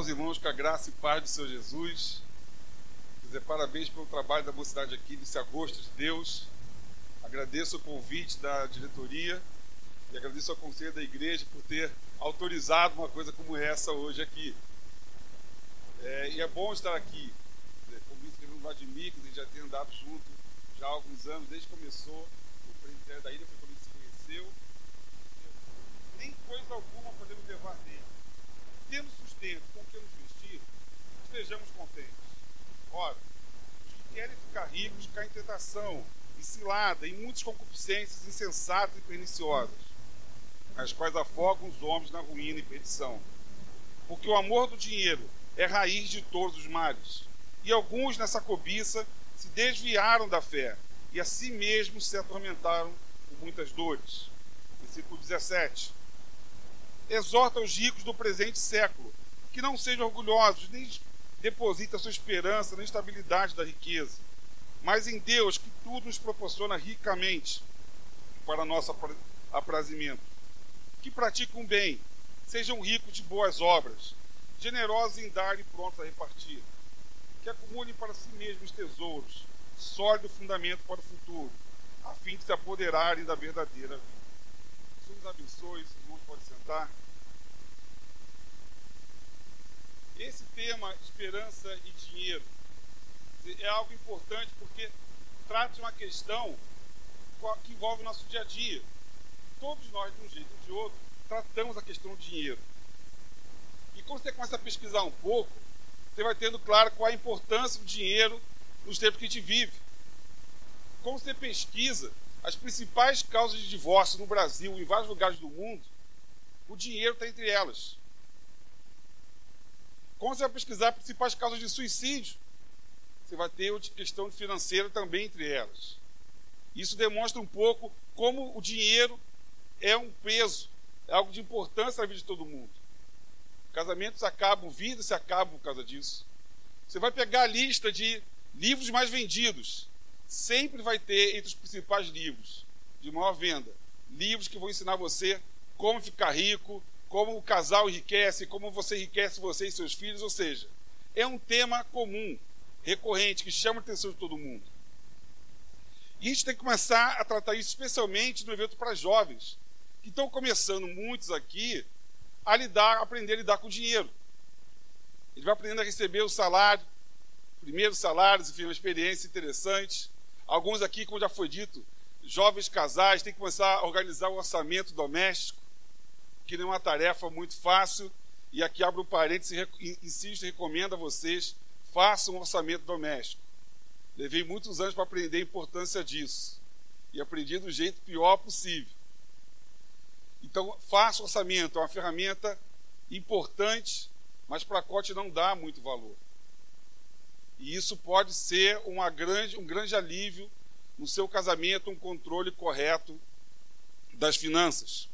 aos irmãos com a graça e paz do Senhor Jesus. Dizer parabéns pelo trabalho da mocidade aqui nesse agosto de Deus. Agradeço o convite da diretoria e agradeço ao conselho da igreja por ter autorizado uma coisa como essa hoje aqui. É, e é bom estar aqui. Como disse o Vladimir, que já tem andado junto já há alguns anos, desde que começou o presbitério da ilha, foi quando gente se conheceu. Nem coisa alguma podemos levar dele. Tendo sustento com que nos vestir, estejamos contentes. Ora, os que querem ficar ricos caem em tentação, em cilada, em muitas concupiscências insensatas e perniciosas, as quais afogam os homens na ruína e perdição. Porque o amor do dinheiro é raiz de todos os males. E alguns nessa cobiça se desviaram da fé e a si mesmos se atormentaram com muitas dores. Versículo 17. Exorta os ricos do presente século que não sejam orgulhosos, nem depositem a sua esperança na estabilidade da riqueza, mas em Deus que tudo nos proporciona ricamente para nosso aprazimento. Que praticam bem, sejam ricos de boas obras, generosos em dar e prontos a repartir. Que acumulem para si mesmos tesouros, sólido fundamento para o futuro, a fim de se apoderarem da verdadeira vida. Deus nos abençoe, os irmãos podem sentar. Esse tema, esperança e dinheiro, é algo importante porque trata de uma questão que envolve o nosso dia a dia. Todos nós, de um jeito ou de outro, tratamos a questão do dinheiro. E quando você começa a pesquisar um pouco, você vai tendo claro qual a importância do dinheiro nos tempos que a gente vive. Como você pesquisa as principais causas de divórcio no Brasil e em vários lugares do mundo, o dinheiro está entre elas. Como você vai pesquisar as principais causas de suicídio, você vai ter a questão financeira também entre elas. Isso demonstra um pouco como o dinheiro é um peso, é algo de importância na vida de todo mundo. Casamentos acabam, vidas se acabam por causa disso. Você vai pegar a lista de livros mais vendidos. Sempre vai ter entre os principais livros de maior venda livros que vão ensinar você como ficar rico, como o casal enriquece, como você enriquece você e seus filhos, ou seja, é um tema comum, recorrente, que chama a atenção de todo mundo. E a gente tem que começar a tratar isso especialmente no evento para jovens, que estão começando, muitos aqui, a lidar, a aprender a lidar com dinheiro. Ele vai aprendendo a receber o salário, primeiros salários, enfim, uma experiência interessante. Alguns aqui, como já foi dito, jovens casais têm que começar a organizar o orçamento doméstico que não é uma tarefa muito fácil. E aqui abro um parênteses, insisto recomendo a vocês, façam um orçamento doméstico. Levei muitos anos para aprender a importância disso. E aprendi do jeito pior possível. Então, faça orçamento, é uma ferramenta importante, mas para a COT não dá muito valor. E isso pode ser grande, um grande alívio no seu casamento, um controle correto das finanças.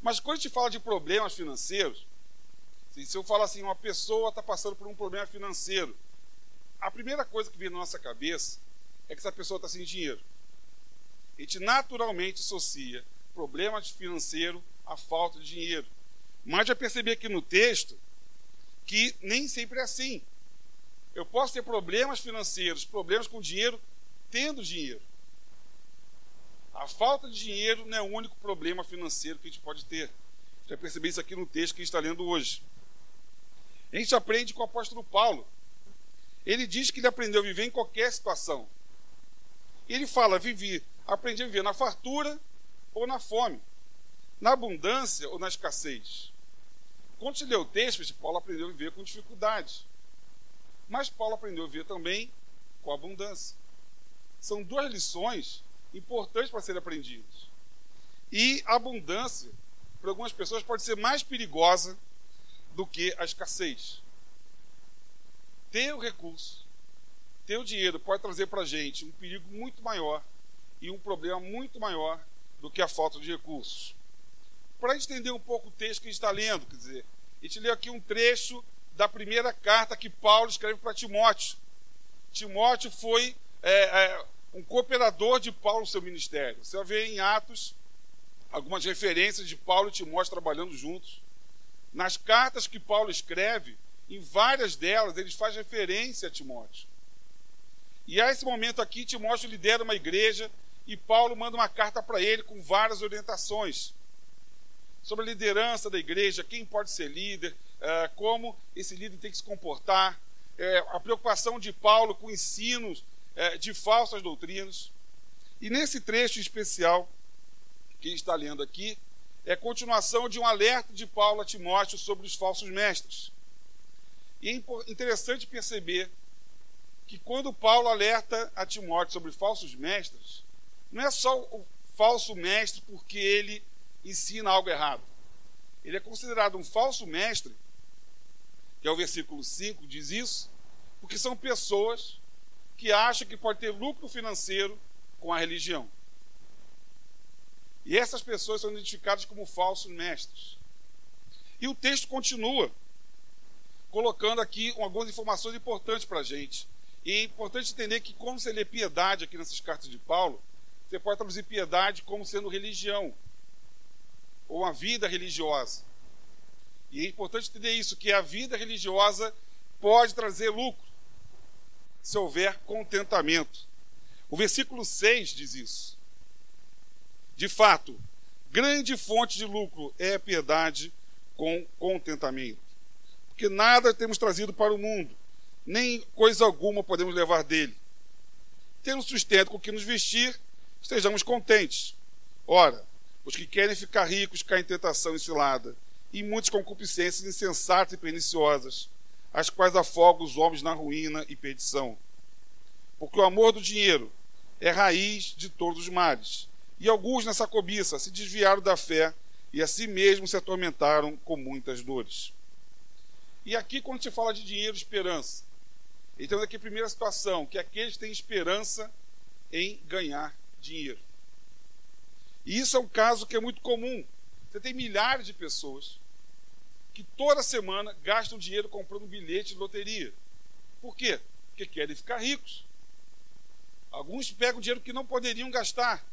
Mas quando a gente fala de problemas financeiros, se eu falar assim, uma pessoa está passando por um problema financeiro, a primeira coisa que vem na nossa cabeça é que essa pessoa está sem dinheiro. A gente naturalmente associa problema financeiro à falta de dinheiro. Mas já percebi aqui no texto que nem sempre é assim. Eu posso ter problemas financeiros, problemas com dinheiro, tendo dinheiro. A falta de dinheiro não é o único problema financeiro que a gente pode ter. Já percebi isso aqui no texto que a gente está lendo hoje. A gente aprende com o apóstolo Paulo. Ele diz que ele aprendeu a viver em qualquer situação. Ele fala: vivi, aprendi a viver na fartura ou na fome, na abundância ou na escassez. Quando se lê o texto, Paulo aprendeu a viver com dificuldade. Mas Paulo aprendeu a viver também com abundância. São duas lições importantes para serem aprendidos. E a abundância, para algumas pessoas, pode ser mais perigosa do que a escassez. Ter o recurso, ter o dinheiro, pode trazer para a gente um perigo muito maior e um problema muito maior do que a falta de recursos. Para entender um pouco o texto que a gente está lendo, quer dizer, a gente leu aqui um trecho da primeira carta que Paulo escreve para Timóteo. Timóteo foi é, é, um cooperador de Paulo no seu ministério. Você vai ver em Atos algumas referências de Paulo e Timóteo trabalhando juntos. Nas cartas que Paulo escreve, em várias delas, ele faz referência a Timóteo. E a esse momento aqui, Timóteo lidera uma igreja e Paulo manda uma carta para ele com várias orientações sobre a liderança da igreja, quem pode ser líder, eh, como esse líder tem que se comportar, eh, a preocupação de Paulo com ensinos eh, de falsas doutrinas. E nesse trecho especial que está lendo aqui, é continuação de um alerta de Paulo a Timóteo sobre os falsos mestres. E é interessante perceber que quando Paulo alerta a Timóteo sobre falsos mestres, não é só o falso mestre porque ele ensina algo errado. Ele é considerado um falso mestre, que é o versículo 5, diz isso, porque são pessoas que acham que pode ter lucro financeiro com a religião. E essas pessoas são identificadas como falsos mestres. E o texto continua colocando aqui algumas informações importantes para a gente. E é importante entender que, quando você lê piedade aqui nessas cartas de Paulo, você pode traduzir piedade como sendo religião ou uma vida religiosa. E é importante entender isso, que a vida religiosa pode trazer lucro, se houver contentamento. O versículo 6 diz isso. De fato, grande fonte de lucro é a piedade com contentamento. Porque nada temos trazido para o mundo, nem coisa alguma podemos levar dele. Tendo sustento com que nos vestir, estejamos contentes. Ora, os que querem ficar ricos caem em tentação e cilada, e muitas concupiscências insensatas e perniciosas, as quais afogam os homens na ruína e perdição. Porque o amor do dinheiro é raiz de todos os males. E alguns nessa cobiça se desviaram da fé e a si mesmos se atormentaram com muitas dores. E aqui, quando se fala de dinheiro, esperança, então aqui a primeira situação, que aqueles que têm esperança em ganhar dinheiro. E isso é um caso que é muito comum. Você tem milhares de pessoas que toda semana gastam dinheiro comprando bilhete de loteria. Por quê? Porque querem ficar ricos. Alguns pegam dinheiro que não poderiam gastar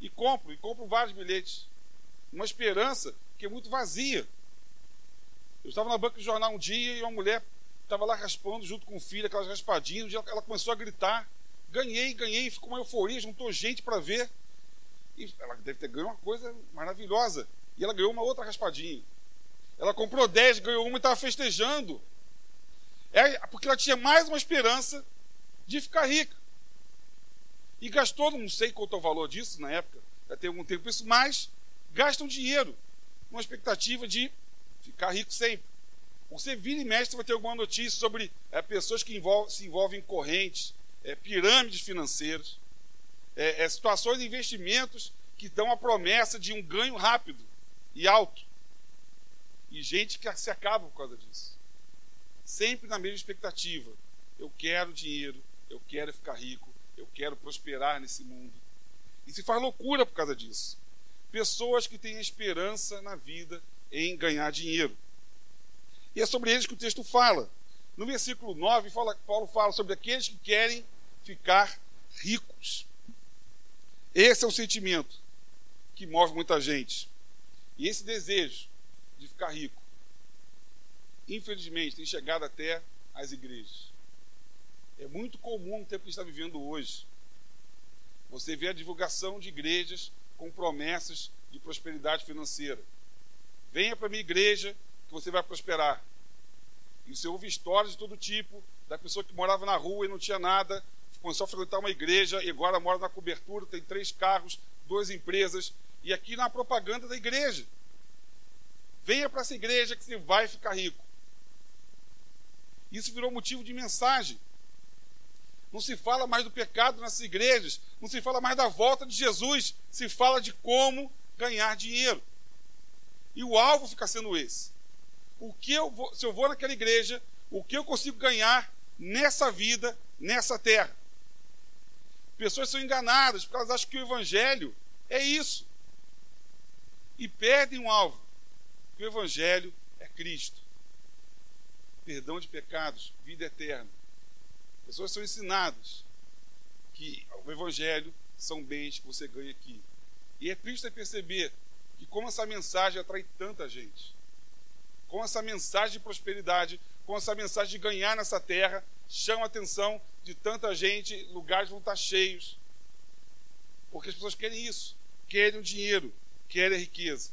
e compram, e compram vários bilhetes. Uma esperança que é muito vazia. Eu estava na banca de jornal um dia e uma mulher estava lá raspando junto com o filho, aquelas raspadinhas. Um dia ela começou a gritar: ganhei, ganhei, ficou uma euforia, juntou gente para ver. E ela deve ter ganho uma coisa maravilhosa. E ela ganhou uma outra raspadinha. Ela comprou 10, ganhou uma e estava festejando. É porque ela tinha mais uma esperança de ficar rica. E gastou, não sei quanto é o valor disso na época, já tem algum tempo isso, mas gastam dinheiro numa expectativa de ficar rico sempre. Você vira e mexe, vai ter alguma notícia sobre é, pessoas que se envolvem em correntes, é, pirâmides financeiras, é, é, situações de investimentos que dão a promessa de um ganho rápido e alto. E gente que se acaba por causa disso. Sempre na mesma expectativa. Eu quero dinheiro, eu quero ficar rico, eu quero prosperar nesse mundo. E se faz loucura por causa disso. Pessoas que têm esperança na vida em ganhar dinheiro. E é sobre eles que o texto fala. No versículo 9, fala, Paulo fala sobre aqueles que querem ficar ricos. Esse é o sentimento que move muita gente. E esse desejo de ficar rico, infelizmente, tem chegado até as igrejas. É muito comum no tempo que está vivendo hoje. Você vê a divulgação de igrejas com promessas de prosperidade financeira. Venha para a minha igreja que você vai prosperar. E você ouve histórias de todo tipo, da pessoa que morava na rua e não tinha nada, começou a frequentar uma igreja e agora mora na cobertura, tem três carros, duas empresas, e aqui na propaganda da igreja. Venha para essa igreja que você vai ficar rico. Isso virou motivo de mensagem. Não se fala mais do pecado nessas igrejas, não se fala mais da volta de Jesus, se fala de como ganhar dinheiro. E o alvo fica sendo esse. O que eu vou, se eu vou naquela igreja, o que eu consigo ganhar nessa vida, nessa terra? Pessoas são enganadas porque elas acham que o Evangelho é isso. E perdem o alvo. Que o Evangelho é Cristo. Perdão de pecados, vida eterna. Pessoas são ensinadas que o Evangelho são bens que você ganha aqui. E é triste perceber que como essa mensagem atrai tanta gente. com essa mensagem de prosperidade, com essa mensagem de ganhar nessa terra, chama a atenção de tanta gente, lugares vão estar cheios. Porque as pessoas querem isso, querem o dinheiro, querem a riqueza.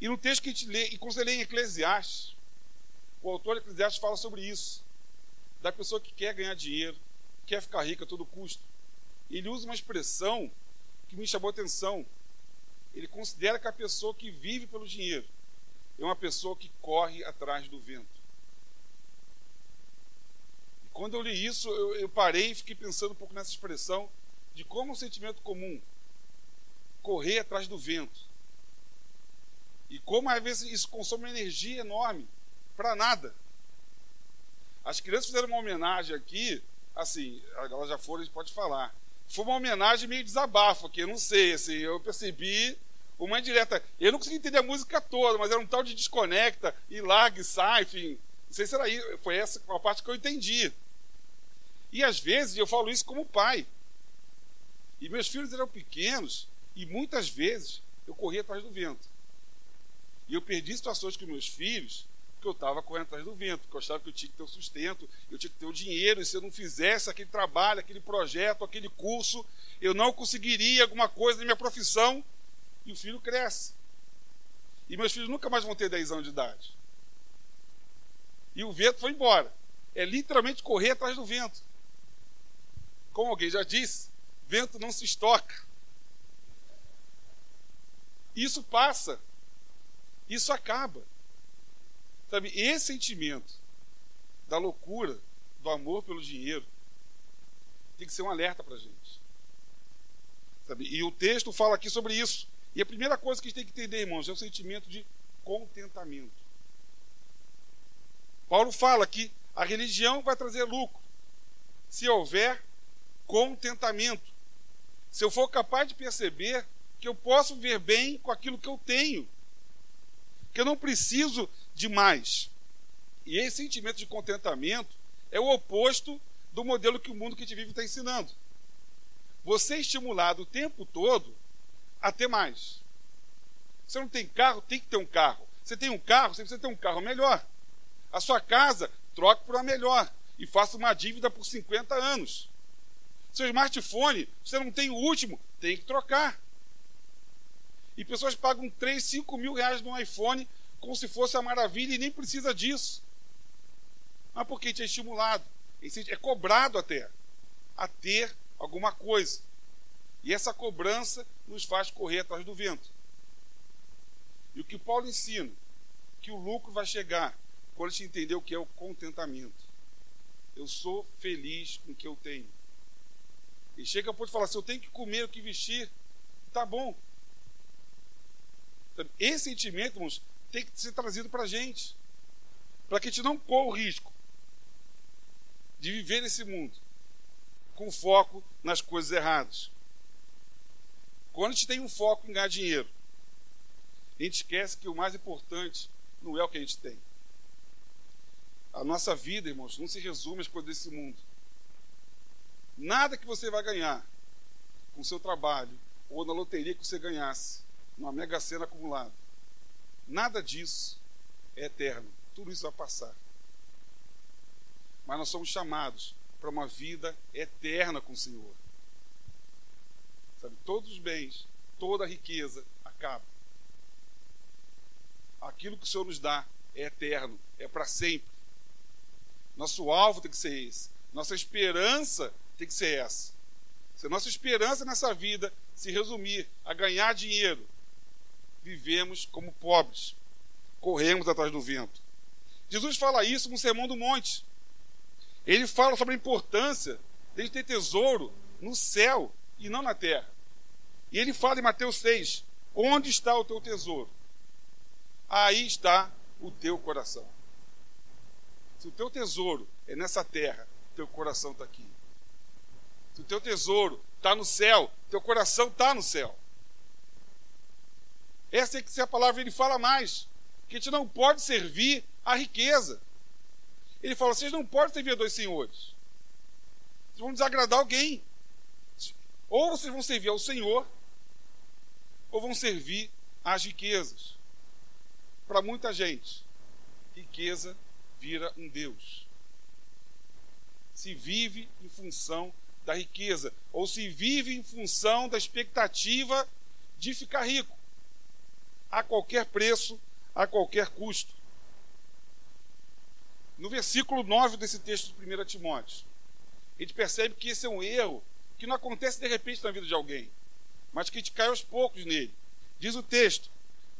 E no texto que a gente lê, e quando você lê em Eclesiastes, o autor de Eclesiastes fala sobre isso. Da pessoa que quer ganhar dinheiro, quer ficar rica a todo custo. Ele usa uma expressão que me chamou a atenção. Ele considera que a pessoa que vive pelo dinheiro é uma pessoa que corre atrás do vento. Quando eu li isso, eu, eu parei e fiquei pensando um pouco nessa expressão de como um sentimento comum correr atrás do vento. E como às vezes isso consome uma energia enorme para nada. As crianças fizeram uma homenagem aqui, assim, elas já foram, a gente pode falar. Foi uma homenagem meio desabafo aqui, eu não sei, assim, eu percebi uma indireta. Eu não consegui entender a música toda, mas era um tal de desconecta e larga e sai, enfim. Não sei se era isso, foi essa a parte que eu entendi. E às vezes eu falo isso como pai. E meus filhos eram pequenos e muitas vezes eu corria atrás do vento. E eu perdi situações com meus filhos porque eu estava correndo atrás do vento, porque eu achava que eu tinha que ter o sustento, eu tinha que ter o dinheiro, e se eu não fizesse aquele trabalho, aquele projeto, aquele curso, eu não conseguiria alguma coisa na minha profissão, e o filho cresce. E meus filhos nunca mais vão ter 10 anos de idade. E o vento foi embora. É literalmente correr atrás do vento. Como alguém já disse, vento não se estoca. Isso passa. Isso acaba. Sabe, esse sentimento da loucura, do amor pelo dinheiro, tem que ser um alerta para a gente. Sabe? E o texto fala aqui sobre isso. E a primeira coisa que a gente tem que entender, irmãos, é o sentimento de contentamento. Paulo fala que a religião vai trazer lucro se houver contentamento. Se eu for capaz de perceber que eu posso ver bem com aquilo que eu tenho, que eu não preciso de mais. E esse sentimento de contentamento é o oposto do modelo que o mundo que gente vive está ensinando. Você é estimulado o tempo todo a ter mais. Você não tem carro, tem que ter um carro. Você tem um carro, você precisa ter um carro melhor. A sua casa, troque por uma melhor e faça uma dívida por 50 anos. Seu smartphone, você não tem o último, tem que trocar. E pessoas pagam 3, 5 mil reais no iPhone como se fosse a maravilha e nem precisa disso. Mas porque a gente é estimulado, é cobrado até a ter alguma coisa. E essa cobrança nos faz correr atrás do vento. E o que Paulo ensina, que o lucro vai chegar quando a gente entender o que é o contentamento. Eu sou feliz com o que eu tenho. E chega a ponto de falar: se eu tenho que comer, o que vestir, tá bom. Esse sentimento, irmãos, tem que ser trazido para a gente. Para que a gente não corra o risco de viver nesse mundo com foco nas coisas erradas. Quando a gente tem um foco em ganhar dinheiro, a gente esquece que o mais importante não é o que a gente tem. A nossa vida, irmãos, não se resume às coisas desse mundo. Nada que você vai ganhar com o seu trabalho ou na loteria que você ganhasse numa mega cena acumulada. Nada disso é eterno. Tudo isso vai passar. Mas nós somos chamados para uma vida eterna com o Senhor. Sabe, todos os bens, toda a riqueza acaba. Aquilo que o Senhor nos dá é eterno, é para sempre. Nosso alvo tem que ser esse. Nossa esperança tem que ser essa. Se a nossa esperança nessa vida se resumir a ganhar dinheiro, vivemos como pobres, corremos atrás do vento. Jesus fala isso no Sermão do Monte. Ele fala sobre a importância de ter tesouro no céu e não na terra. E ele fala em Mateus 6: Onde está o teu tesouro? Aí está o teu coração. Se o teu tesouro é nessa terra, teu coração está aqui. O teu tesouro está no céu, teu coração está no céu. Essa tem que ser a palavra, ele fala mais. Que a gente não pode servir a riqueza. Ele fala: vocês não podem servir a dois senhores. Vocês vão desagradar alguém. Ou vocês vão servir ao Senhor, ou vão servir às riquezas. Para muita gente, riqueza vira um Deus. Se vive em função da riqueza, ou se vive em função da expectativa de ficar rico, a qualquer preço, a qualquer custo. No versículo 9 desse texto de 1 Timóteo, a gente percebe que esse é um erro que não acontece de repente na vida de alguém, mas que a gente cai aos poucos nele. Diz o texto: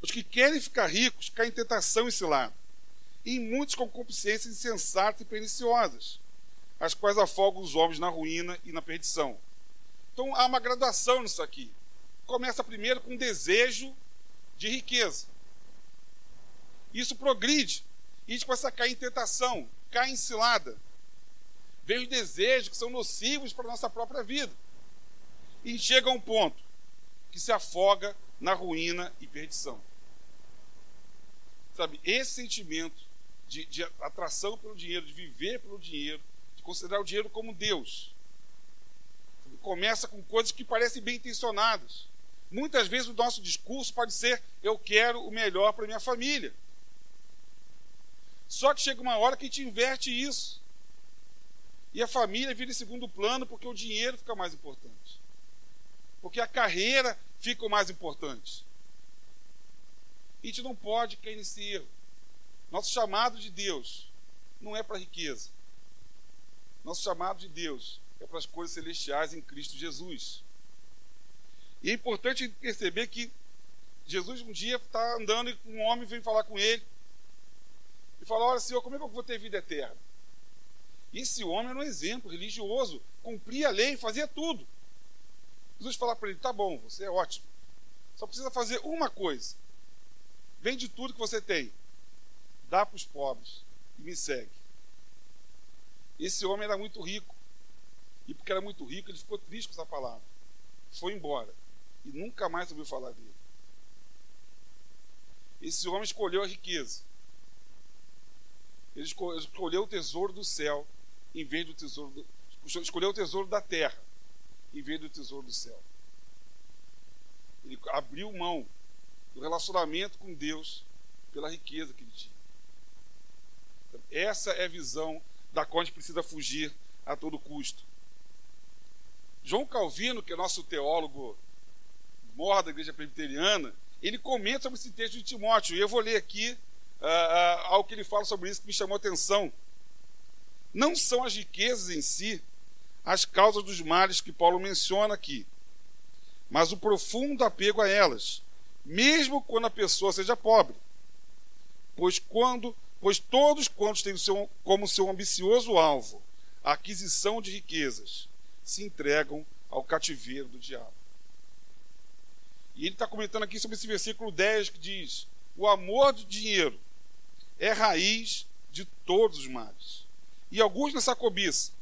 os que querem ficar ricos caem em tentação e cilada, e em muitos concupiscências insensatas e perniciosas, as quais afogam os homens na ruína e na perdição. Então há uma graduação nisso aqui. Começa primeiro com um desejo de riqueza. Isso progride. E a gente começa a cair em tentação, cai em cilada. Vem os desejos que são nocivos para a nossa própria vida. E chega a um ponto que se afoga na ruína e perdição. Sabe, esse sentimento de, de atração pelo dinheiro, de viver pelo dinheiro, considerar o dinheiro como Deus, começa com coisas que parecem bem intencionadas. Muitas vezes o nosso discurso pode ser: eu quero o melhor para minha família. Só que chega uma hora que a gente inverte isso. E a família vira em segundo plano porque o dinheiro fica mais importante. Porque a carreira fica mais importante. A gente não pode cair nesse erro. Nosso chamado de Deus não é para riqueza. Nosso chamado de Deus é para as coisas celestiais em Cristo Jesus. E é importante perceber que Jesus um dia está andando e um homem vem falar com ele e fala: Olha, Senhor, como é que eu vou ter vida eterna? E esse homem era um exemplo religioso, cumpria a lei, fazia tudo. Jesus fala para ele: Tá bom, você é ótimo, só precisa fazer uma coisa: vende tudo que você tem, dá para os pobres e me segue. Esse homem era muito rico, e porque era muito rico, ele ficou triste com essa palavra, foi embora e nunca mais ouviu falar dele. Esse homem escolheu a riqueza. Ele escolheu o tesouro do céu em vez do tesouro do, escolheu o tesouro da terra em vez do tesouro do céu. Ele abriu mão do relacionamento com Deus pela riqueza que ele tinha. Então, essa é a visão da qual a gente precisa fugir a todo custo. João Calvino, que é nosso teólogo mor da igreja presbiteriana, ele comenta sobre esse texto de Timóteo. E eu vou ler aqui uh, uh, algo que ele fala sobre isso que me chamou a atenção. Não são as riquezas em si as causas dos males que Paulo menciona aqui, mas o profundo apego a elas, mesmo quando a pessoa seja pobre. Pois quando, pois todos quantos têm seu, como seu ambicioso alvo a aquisição de riquezas, se entregam ao cativeiro do diabo. E ele está comentando aqui sobre esse versículo 10 que diz: O amor do dinheiro é raiz de todos os males. E alguns nessa cobiça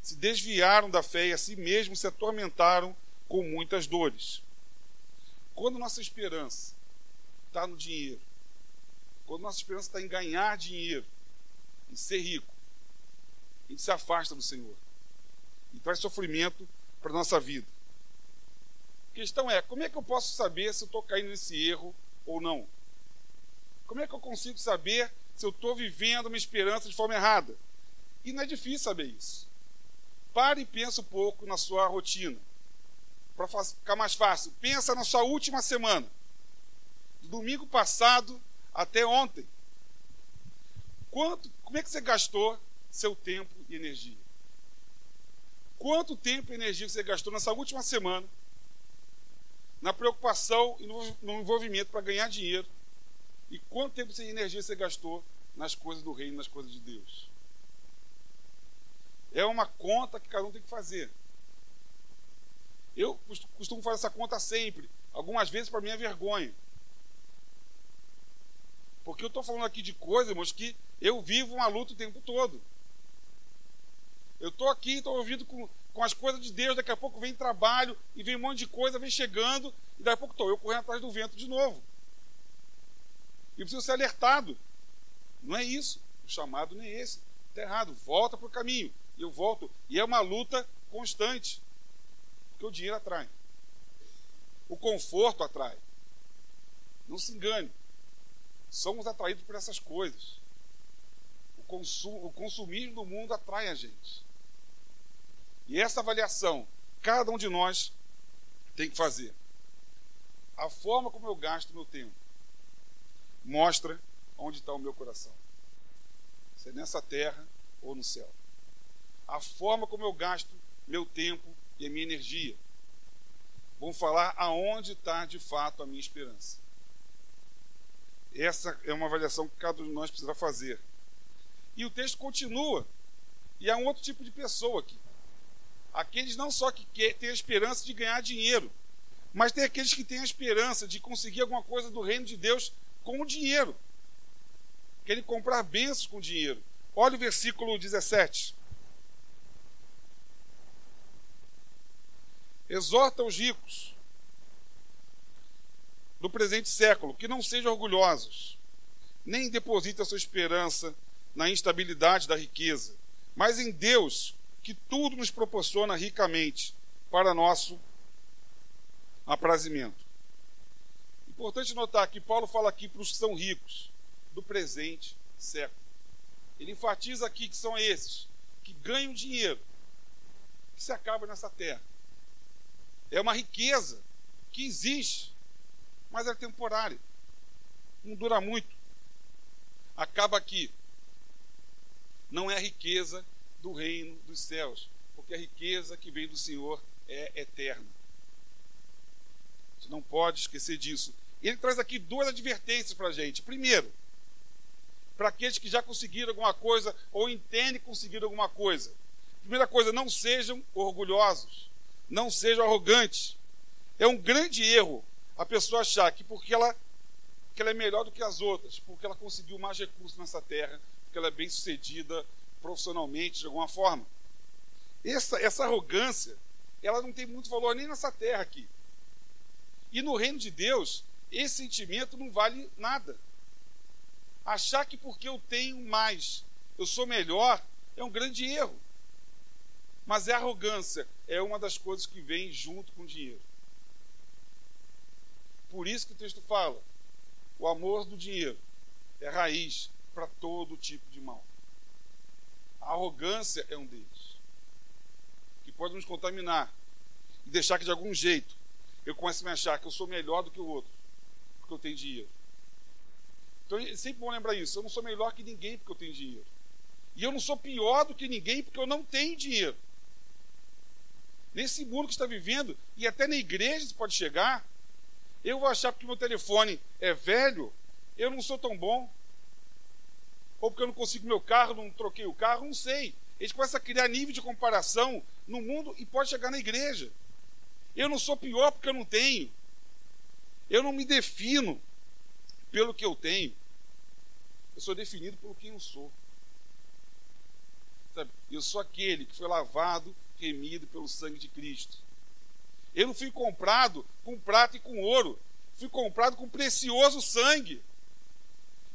se desviaram da fé e a si mesmos se atormentaram com muitas dores. Quando nossa esperança está no dinheiro, quando nossa esperança está em ganhar dinheiro, em ser rico, a gente se afasta do Senhor e traz sofrimento para a nossa vida questão é: como é que eu posso saber se eu estou caindo nesse erro ou não? Como é que eu consigo saber se eu estou vivendo uma esperança de forma errada? E não é difícil saber isso. Pare e pense um pouco na sua rotina. Para ficar mais fácil, pensa na sua última semana. Do domingo passado até ontem. Quanto, como é que você gastou seu tempo e energia? Quanto tempo e energia você gastou nessa última semana na preocupação e no envolvimento para ganhar dinheiro. E quanto tempo e energia você gastou nas coisas do reino, nas coisas de Deus? É uma conta que cada um tem que fazer. Eu costumo fazer essa conta sempre. Algumas vezes para mim é vergonha. Porque eu estou falando aqui de coisas, irmãos, que eu vivo uma luta o tempo todo. Eu estou aqui, estou ouvindo com, com as coisas de Deus, daqui a pouco vem trabalho e vem um monte de coisa, vem chegando, e daqui a pouco estou eu correndo atrás do vento de novo. E preciso ser alertado. Não é isso. O chamado nem é esse. Está errado. Volta para o caminho. E eu volto. E é uma luta constante. Porque o dinheiro atrai. O conforto atrai. Não se engane. Somos atraídos por essas coisas. o consumismo do mundo atrai a gente. E essa avaliação, cada um de nós tem que fazer. A forma como eu gasto meu tempo mostra onde está o meu coração. Se é nessa terra ou no céu. A forma como eu gasto meu tempo e a minha energia vão falar aonde está de fato a minha esperança. Essa é uma avaliação que cada um de nós precisa fazer. E o texto continua. E há um outro tipo de pessoa aqui. Aqueles não só que têm a esperança de ganhar dinheiro, mas tem aqueles que têm a esperança de conseguir alguma coisa do reino de Deus com o dinheiro. Querem comprar bênçãos com dinheiro. Olha o versículo 17. Exorta os ricos do presente século que não sejam orgulhosos, nem depositem a sua esperança na instabilidade da riqueza, mas em Deus, que tudo nos proporciona ricamente para nosso aprazimento. Importante notar que Paulo fala aqui para os que são ricos do presente século. Ele enfatiza aqui que são esses que ganham dinheiro, que se acaba nessa terra. É uma riqueza que existe, mas é temporária. Não dura muito. Acaba aqui. Não é a riqueza do reino dos céus, porque a riqueza que vem do Senhor é eterna. Você não pode esquecer disso. Ele traz aqui duas advertências para a gente. Primeiro, para aqueles que já conseguiram alguma coisa ou entendem conseguir alguma coisa. Primeira coisa, não sejam orgulhosos, não sejam arrogantes. É um grande erro a pessoa achar que porque ela, que ela é melhor do que as outras, porque ela conseguiu mais recursos nessa terra, porque ela é bem sucedida profissionalmente de alguma forma. Essa, essa arrogância, ela não tem muito valor nem nessa terra aqui. E no reino de Deus, esse sentimento não vale nada. Achar que porque eu tenho mais, eu sou melhor, é um grande erro. Mas é arrogância, é uma das coisas que vem junto com o dinheiro. Por isso que o texto fala: o amor do dinheiro é raiz para todo tipo de mal. A arrogância é um deles, que pode nos contaminar e deixar que de algum jeito eu comece a me achar que eu sou melhor do que o outro, porque eu tenho dinheiro. Então é sempre bom lembrar isso: eu não sou melhor que ninguém porque eu tenho dinheiro. E eu não sou pior do que ninguém porque eu não tenho dinheiro. Nesse mundo que está vivendo, e até na igreja se pode chegar, eu vou achar porque meu telefone é velho, eu não sou tão bom. Ou porque eu não consigo meu carro, não troquei o carro, não sei. Eles começam a criar nível de comparação no mundo e pode chegar na igreja. Eu não sou pior porque eu não tenho. Eu não me defino pelo que eu tenho. Eu sou definido pelo que eu sou. Sabe? Eu sou aquele que foi lavado, remido pelo sangue de Cristo. Eu não fui comprado com prata e com ouro. Fui comprado com precioso sangue.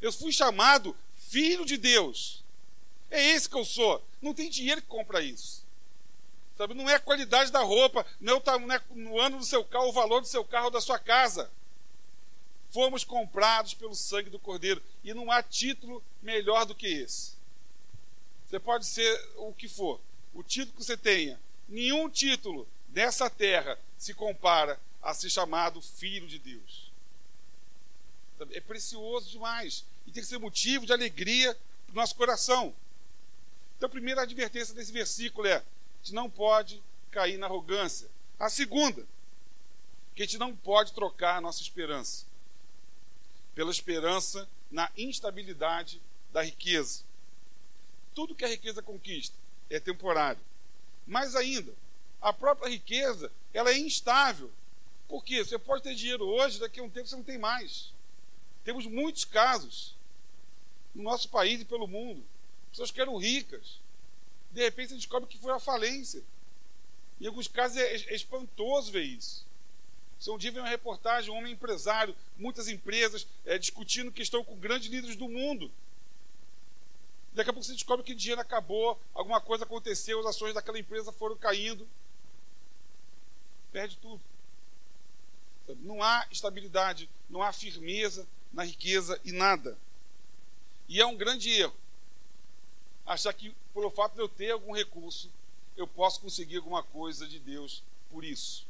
Eu fui chamado filho de Deus. É esse que eu sou. Não tem dinheiro que compra isso. Sabe? Não é a qualidade da roupa, não é, não é no ano do seu carro, o valor do seu carro ou da sua casa. Fomos comprados pelo sangue do Cordeiro. E não há título melhor do que esse. Você pode ser o que for, o título que você tenha. Nenhum título dessa terra se compara a ser chamado filho de Deus. É precioso demais e tem que ser motivo de alegria para o nosso coração. Então, a primeira advertência desse versículo é: gente não pode cair na arrogância. A segunda, que a gente não pode trocar a nossa esperança pela esperança na instabilidade da riqueza. Tudo que a riqueza conquista é temporário. Mais ainda, a própria riqueza ela é instável. Por quê? Você pode ter dinheiro hoje, daqui a um tempo você não tem mais. Temos muitos casos no nosso país e pelo mundo. Pessoas que eram ricas. De repente você descobre que foi a falência. Em alguns casos é, é espantoso ver isso. Se um dia vem uma reportagem, um homem empresário, muitas empresas é, discutindo questão com grandes líderes do mundo. Daqui a pouco você descobre que o dinheiro acabou, alguma coisa aconteceu, as ações daquela empresa foram caindo. Perde tudo. Não há estabilidade, não há firmeza na riqueza e nada. E é um grande erro achar que, pelo fato de eu ter algum recurso, eu posso conseguir alguma coisa de Deus por isso.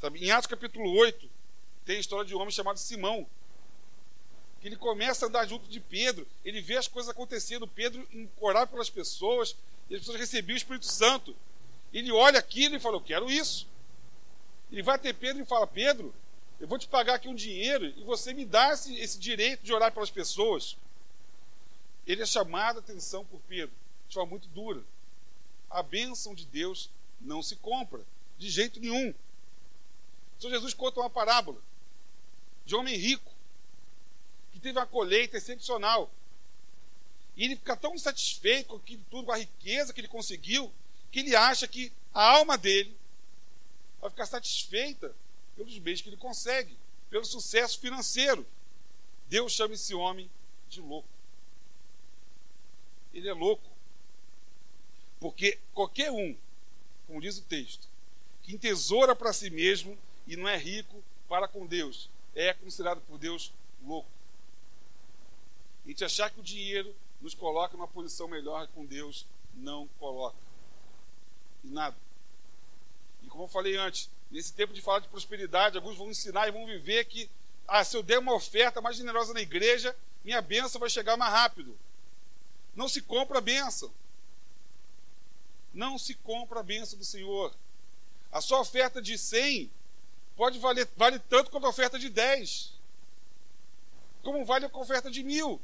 Sabe? Em Atos capítulo 8, tem a história de um homem chamado Simão, que ele começa a andar junto de Pedro, ele vê as coisas acontecendo, Pedro orar pelas pessoas, e as pessoas recebiam o Espírito Santo. Ele olha aquilo e fala: Eu quero isso. Ele vai ter Pedro e fala: Pedro, eu vou te pagar aqui um dinheiro e você me dá esse, esse direito de orar pelas pessoas. Ele é chamado a atenção por Pedro, de forma muito dura. A bênção de Deus não se compra, de jeito nenhum. O Senhor Jesus conta uma parábola de um homem rico que teve uma colheita excepcional. E ele fica tão satisfeito com aquilo tudo, com a riqueza que ele conseguiu, que ele acha que a alma dele vai ficar satisfeita pelos bens que ele consegue, pelo sucesso financeiro. Deus chama esse homem de louco. Ele é louco. Porque qualquer um, como diz o texto, que entesoura para si mesmo e não é rico para com Deus, é considerado por Deus louco. A gente achar que o dinheiro nos coloca numa posição melhor com Deus, não coloca. E nada. Como eu falei antes, nesse tempo de falar de prosperidade, alguns vão ensinar e vão viver que, ah, se eu der uma oferta mais generosa na igreja, minha bênção vai chegar mais rápido. Não se compra a bênção. Não se compra a bênção do Senhor. A sua oferta de 100 pode valer vale tanto quanto a oferta de 10. Como vale a oferta de mil.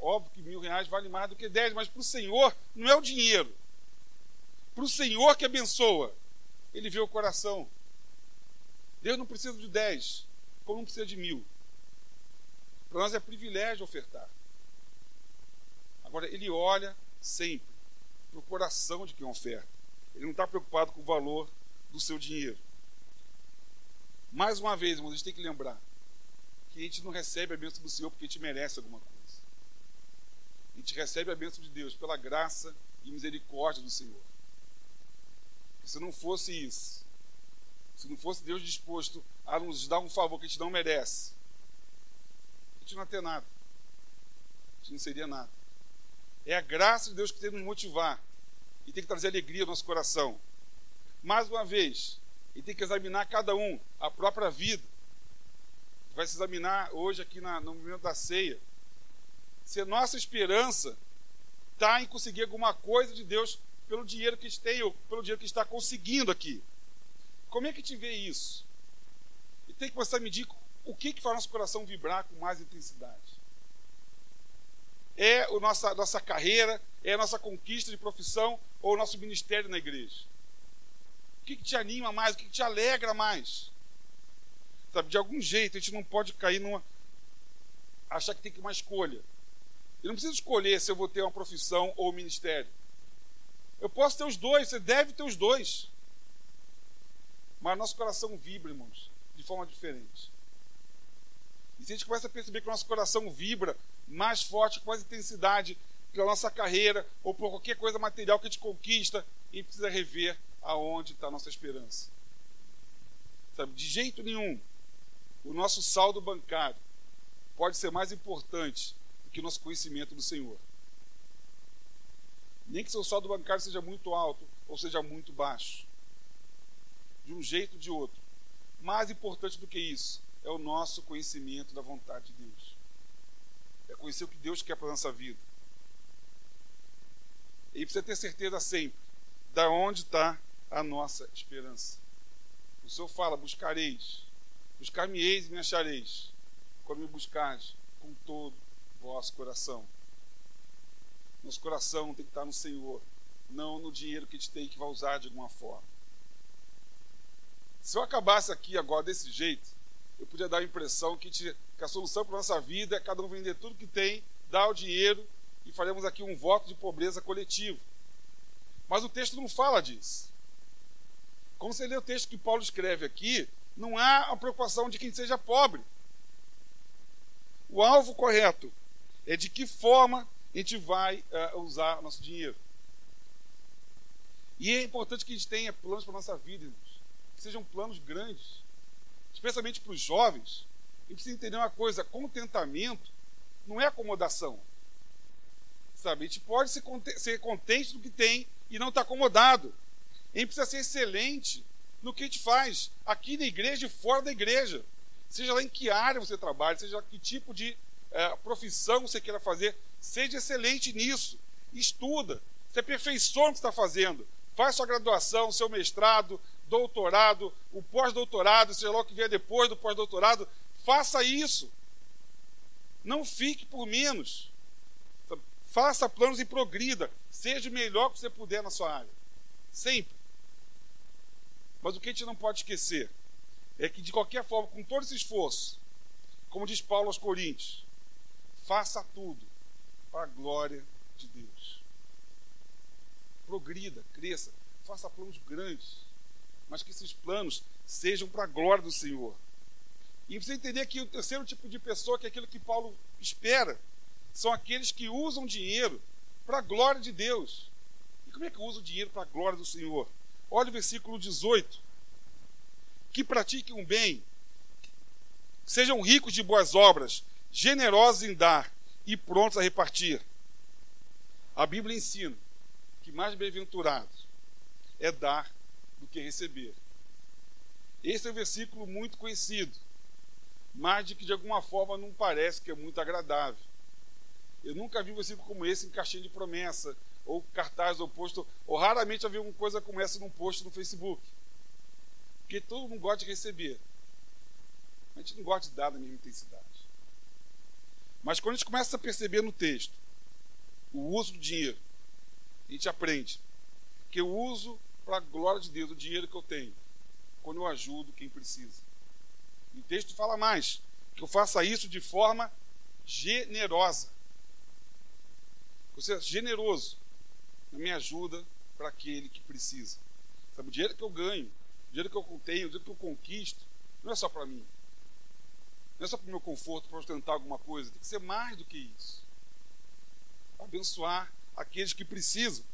Óbvio que mil reais vale mais do que 10, mas para o Senhor não é o dinheiro. Para o Senhor que abençoa, ele vê o coração. Deus não precisa de 10, como não precisa de mil. Para nós é privilégio ofertar. Agora, ele olha sempre para o coração de quem oferta. Ele não está preocupado com o valor do seu dinheiro. Mais uma vez, irmãos, a gente tem que lembrar que a gente não recebe a bênção do Senhor porque a gente merece alguma coisa. A gente recebe a bênção de Deus pela graça e misericórdia do Senhor. Se não fosse isso, se não fosse Deus disposto a nos dar um favor que a gente não merece, a gente não ia ter nada. A gente não seria nada. É a graça de Deus que tem que nos motivar e tem que trazer alegria ao nosso coração. Mais uma vez, e tem que examinar cada um a própria vida. Vai se examinar hoje aqui na, no momento da ceia. Se a nossa esperança está em conseguir alguma coisa de Deus pelo dinheiro que tem ou pelo dinheiro que está conseguindo aqui. Como é que gente vê isso? E tem que começar a medir o que, que faz nosso coração vibrar com mais intensidade é a nossa, nossa carreira, é a nossa conquista de profissão ou o nosso ministério na igreja? O que, que te anima mais? O que, que te alegra mais? Sabe, de algum jeito a gente não pode cair numa. achar que tem que uma escolha. Eu não preciso escolher se eu vou ter uma profissão ou um ministério. Eu posso ter os dois, você deve ter os dois. Mas nosso coração vibra, irmãos, de forma diferente. E se a gente começa a perceber que o nosso coração vibra mais forte, com mais intensidade pela nossa carreira ou por qualquer coisa material que a gente conquista, gente precisa rever aonde está a nossa esperança. Sabe, de jeito nenhum, o nosso saldo bancário pode ser mais importante do que o nosso conhecimento do Senhor. Nem que seu saldo bancário seja muito alto ou seja muito baixo. De um jeito ou de outro. Mais importante do que isso é o nosso conhecimento da vontade de Deus. É conhecer o que Deus quer para a nossa vida. E precisa ter certeza sempre da onde está a nossa esperança. O Senhor fala: buscareis, buscar-me-eis e me achareis, quando me buscares com todo o vosso coração. Nosso coração tem que estar no Senhor, não no dinheiro que a gente tem que vai usar de alguma forma. Se eu acabasse aqui agora desse jeito, eu podia dar a impressão que, que a solução para a nossa vida é cada um vender tudo que tem, dar o dinheiro e faremos aqui um voto de pobreza coletivo. Mas o texto não fala disso. Como você lê o texto que Paulo escreve aqui, não há a preocupação de quem seja pobre. O alvo correto é de que forma a gente vai uh, usar o nosso dinheiro. E é importante que a gente tenha planos para a nossa vida, irmãos. Que sejam planos grandes especialmente para os jovens, a gente precisa entender uma coisa: contentamento não é acomodação. Sabe? A gente pode ser contente no que tem e não estar tá acomodado. A gente precisa ser excelente no que a gente faz, aqui na igreja e fora da igreja. Seja lá em que área você trabalha, seja que tipo de é, profissão você queira fazer, seja excelente nisso. Estuda, se aperfeiçoa no que está fazendo. Faz sua graduação, seu mestrado, doutorado, o pós-doutorado, seja lá o que vier depois do pós-doutorado. Faça isso. Não fique por menos. Faça planos e progrida. Seja o melhor que você puder na sua área. Sempre. Mas o que a gente não pode esquecer é que, de qualquer forma, com todo esse esforço, como diz Paulo aos Coríntios, faça tudo para a glória de Deus. Progrida, cresça, faça planos grandes, mas que esses planos sejam para a glória do Senhor. E você entender que o terceiro tipo de pessoa, que é aquilo que Paulo espera, são aqueles que usam dinheiro para a glória de Deus. E como é que uso o dinheiro para a glória do Senhor? Olha o versículo 18. Que pratiquem um bem, sejam ricos de boas obras, generosos em dar e prontos a repartir. A Bíblia ensina que mais bem-aventurado é dar do que receber. Esse é um versículo muito conhecido, mas de que de alguma forma não parece que é muito agradável. Eu nunca vi um versículo como esse em caixinha de promessa, ou cartaz ou posto, ou raramente havia uma coisa como essa num post no Facebook. Porque todo mundo gosta de receber. A gente não gosta de dar na mesma intensidade. Mas quando a gente começa a perceber no texto o uso do dinheiro, a gente aprende que eu uso para a glória de Deus o dinheiro que eu tenho, quando eu ajudo quem precisa. E o texto fala mais, que eu faça isso de forma generosa. Ou seja, generoso na minha ajuda para aquele que precisa. Sabe, o dinheiro que eu ganho, o dinheiro que eu tenho, o dinheiro que eu conquisto, não é só para mim. Não é só para o meu conforto, para ostentar alguma coisa. Tem que ser mais do que isso. Abençoar aqueles que precisam.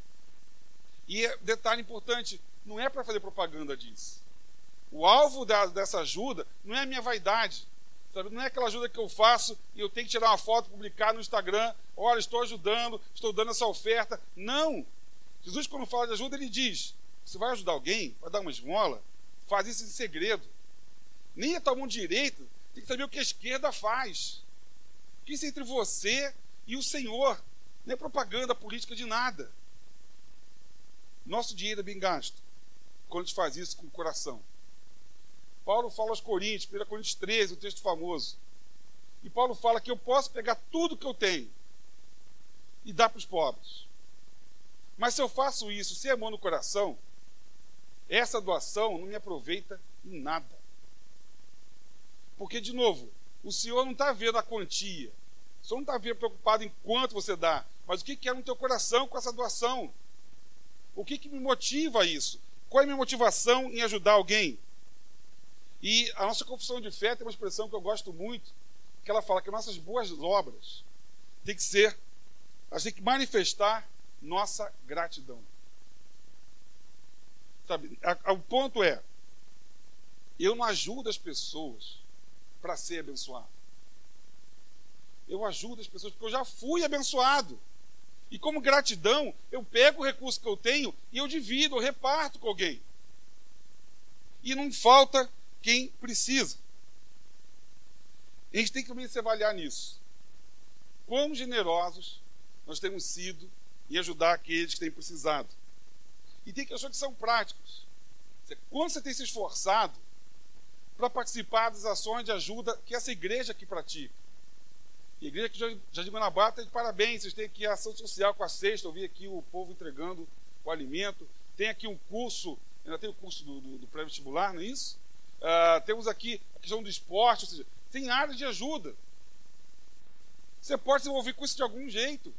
E é, detalhe importante, não é para fazer propaganda disso. O alvo da, dessa ajuda não é a minha vaidade. Sabe? Não é aquela ajuda que eu faço e eu tenho que tirar uma foto, publicar no Instagram. Olha, estou ajudando, estou dando essa oferta. Não. Jesus, quando fala de ajuda, ele diz: você vai ajudar alguém, vai dar uma esmola, faz isso em segredo. Nem a tua mão direita tem que saber o que a esquerda faz. Isso é entre você e o Senhor. Não é propaganda política de nada. Nosso dinheiro é bem gasto quando a gente faz isso com o coração. Paulo fala aos Coríntios, 1 Coríntios 13, o texto famoso. E Paulo fala que eu posso pegar tudo que eu tenho e dar para os pobres. Mas se eu faço isso sem amor no coração, essa doação não me aproveita em nada. Porque, de novo, o Senhor não está vendo a quantia. O Senhor não está vendo preocupado em quanto você dá. Mas o que, que é no teu coração com essa doação? O que, que me motiva a isso? Qual é a minha motivação em ajudar alguém? E a nossa confissão de fé tem uma expressão que eu gosto muito, que ela fala que nossas boas obras tem que ser, a gente tem que manifestar nossa gratidão. Sabe, a, a, o ponto é, eu não ajudo as pessoas para ser abençoado. Eu ajudo as pessoas porque eu já fui abençoado. E como gratidão, eu pego o recurso que eu tenho e eu divido, eu reparto com alguém. E não falta quem precisa. A gente tem que se avaliar nisso. Quão generosos nós temos sido em ajudar aqueles que têm precisado. E tem questões que são práticas. Quando você tem se esforçado para participar das ações de ajuda que essa igreja aqui pratica. E a igreja aqui de Jardim Guanabara de parabéns. Vocês têm aqui a ação social com a sexta. Eu vi aqui o povo entregando o alimento. Tem aqui um curso, ainda tem o curso do, do, do pré-vestibular, não é isso? Uh, temos aqui a questão do esporte, ou seja, tem áreas de ajuda. Você pode se envolver com isso de algum jeito.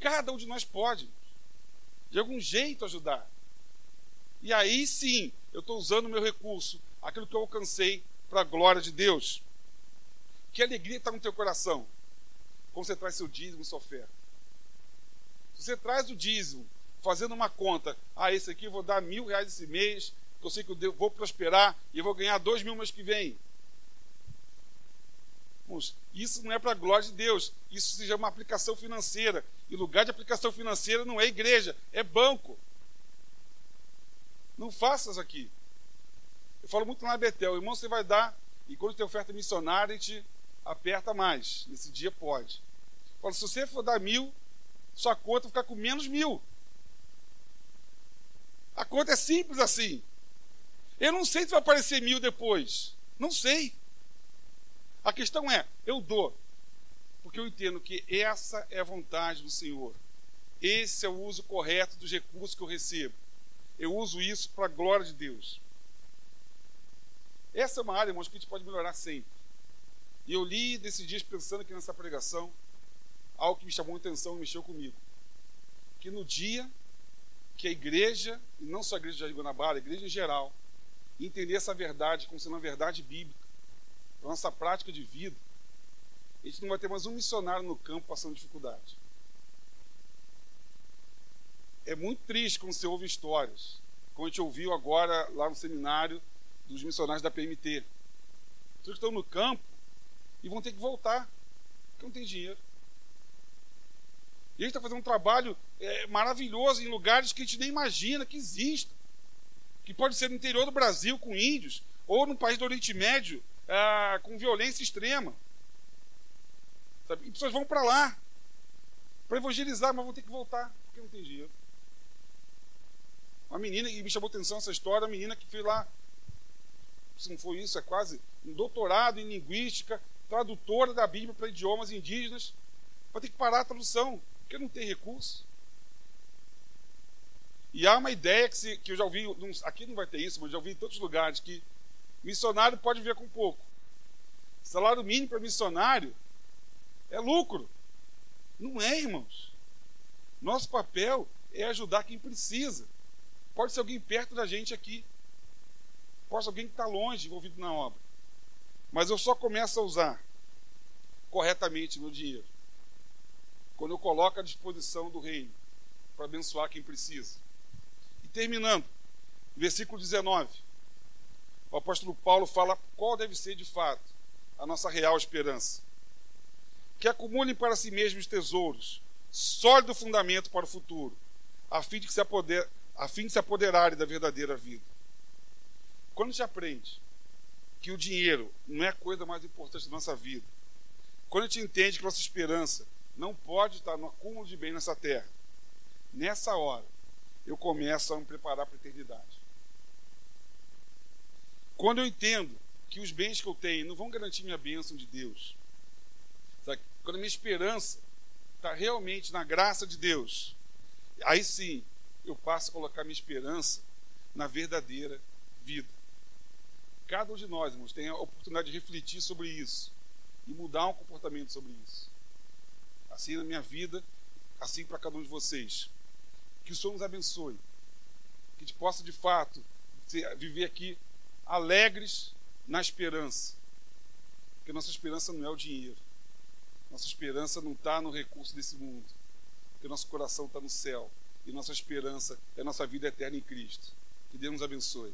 Cada um de nós pode, de algum jeito, ajudar. E aí sim, eu estou usando o meu recurso, aquilo que eu alcancei, para a glória de Deus. Que alegria está no teu coração quando você traz seu dízimo e sua oferta. Se você traz o dízimo, fazendo uma conta, ah, esse aqui eu vou dar mil reais esse mês, eu sei que eu vou prosperar e eu vou ganhar dois mil mês que vem. Isso não é para a glória de Deus, isso seja uma aplicação financeira. E lugar de aplicação financeira não é igreja, é banco. Não faças aqui. Eu falo muito na Betel, irmão, você vai dar, e quando tem oferta missionária, a gente aperta mais. Nesse dia pode. Eu falo, se você for dar mil, sua conta vai ficar com menos mil. A conta é simples assim. Eu não sei se vai aparecer mil depois. Não sei. A questão é, eu dou. Porque eu entendo que essa é a vontade do Senhor. Esse é o uso correto dos recursos que eu recebo. Eu uso isso para a glória de Deus. Essa é uma área, irmãos, que a gente pode melhorar sempre. E eu li desses dias pensando aqui nessa pregação, algo que me chamou a atenção e mexeu comigo. Que no dia que a igreja, e não só a igreja de Guanabara, a igreja em geral, entender essa verdade como sendo uma verdade bíblica, a nossa prática de vida, a gente não vai ter mais um missionário no campo passando dificuldade. É muito triste quando você ouve histórias, como a gente ouviu agora lá no seminário dos missionários da PMT. Pessoas que estão no campo e vão ter que voltar, porque não tem dinheiro. E a gente está fazendo um trabalho é, maravilhoso em lugares que a gente nem imagina que existam. Que pode ser no interior do Brasil com índios, ou no país do Oriente Médio ah, com violência extrema. Sabe? E pessoas vão para lá para evangelizar, mas vão ter que voltar, porque não tem dinheiro. Uma menina, e me chamou atenção essa história, uma menina que fez lá, se não foi isso, é quase um doutorado em linguística, tradutora da Bíblia para idiomas indígenas, vai ter que parar a tradução, porque não tem recurso. E há uma ideia que, se, que eu já ouvi, aqui não vai ter isso, mas já ouvi em tantos lugares, que missionário pode viver com pouco. Salário mínimo para missionário é lucro. Não é, irmãos. Nosso papel é ajudar quem precisa. Pode ser alguém perto da gente aqui. Ser alguém que está longe, envolvido na obra. Mas eu só começo a usar corretamente meu dinheiro quando eu coloco à disposição do reino para abençoar quem precisa. E terminando, versículo 19. O apóstolo Paulo fala qual deve ser de fato a nossa real esperança. Que acumulem para si mesmos tesouros, sólido fundamento para o futuro, a fim de se, apoder, a fim de se apoderarem da verdadeira vida. Quando a gente aprende que o dinheiro não é a coisa mais importante da nossa vida, quando a gente entende que nossa esperança não pode estar no acúmulo de bem nessa terra, nessa hora eu começo a me preparar para a eternidade. Quando eu entendo que os bens que eu tenho não vão garantir minha bênção de Deus, sabe? quando a minha esperança está realmente na graça de Deus, aí sim eu passo a colocar minha esperança na verdadeira vida. Cada um de nós, irmãos, tem a oportunidade de refletir sobre isso e mudar um comportamento sobre isso. Assim na minha vida, assim para cada um de vocês. Que o Senhor nos abençoe. Que a gente possa, de fato, viver aqui alegres na esperança. Porque nossa esperança não é o dinheiro. Nossa esperança não está no recurso desse mundo. Porque nosso coração está no céu. E nossa esperança é nossa vida eterna em Cristo. Que Deus nos abençoe.